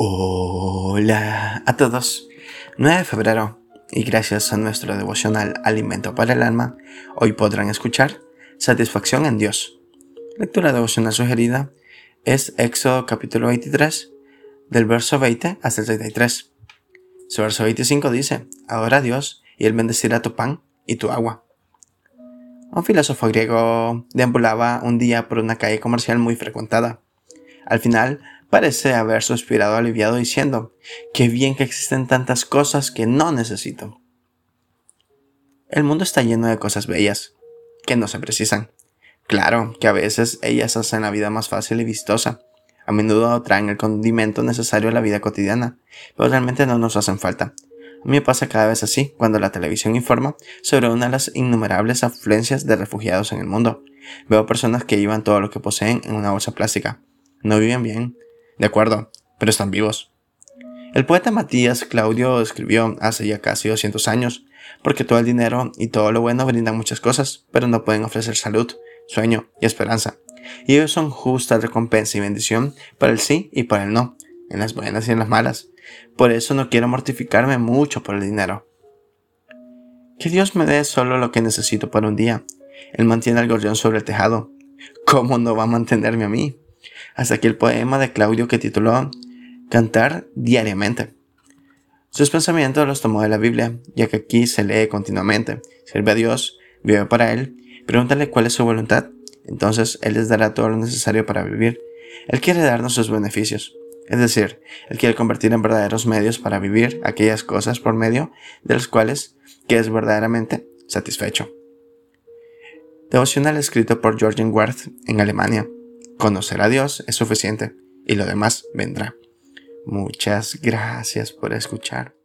Hola a todos. 9 de febrero y gracias a nuestro devocional Alimento para el Alma, hoy podrán escuchar Satisfacción en Dios. Lectura devocional sugerida es Éxodo capítulo 23, del verso 20 hasta el 33. Su verso 25 dice, Adora a Dios y Él bendecirá tu pan y tu agua. Un filósofo griego deambulaba un día por una calle comercial muy frecuentada. Al final, parece haber suspirado aliviado diciendo, qué bien que existen tantas cosas que no necesito. El mundo está lleno de cosas bellas, que no se precisan. Claro que a veces ellas hacen la vida más fácil y vistosa. A menudo traen el condimento necesario a la vida cotidiana, pero realmente no nos hacen falta. A mí me pasa cada vez así cuando la televisión informa sobre una de las innumerables afluencias de refugiados en el mundo. Veo personas que llevan todo lo que poseen en una bolsa plástica. No viven bien, de acuerdo, pero están vivos. El poeta Matías Claudio escribió hace ya casi 200 años, porque todo el dinero y todo lo bueno brindan muchas cosas, pero no pueden ofrecer salud, sueño y esperanza. Y ellos son justa recompensa y bendición para el sí y para el no, en las buenas y en las malas. Por eso no quiero mortificarme mucho por el dinero. Que Dios me dé solo lo que necesito para un día. Él mantiene el gorrión sobre el tejado. ¿Cómo no va a mantenerme a mí? Hasta aquí el poema de Claudio que tituló Cantar diariamente. Sus pensamientos los tomó de la Biblia, ya que aquí se lee continuamente. Sirve a Dios, vive para Él, pregúntale cuál es su voluntad. Entonces Él les dará todo lo necesario para vivir. Él quiere darnos sus beneficios. Es decir, Él quiere convertir en verdaderos medios para vivir aquellas cosas por medio de las cuales que es verdaderamente satisfecho. Devocional escrito por Georgian Worth en Alemania. Conocer a Dios es suficiente y lo demás vendrá. Muchas gracias por escuchar.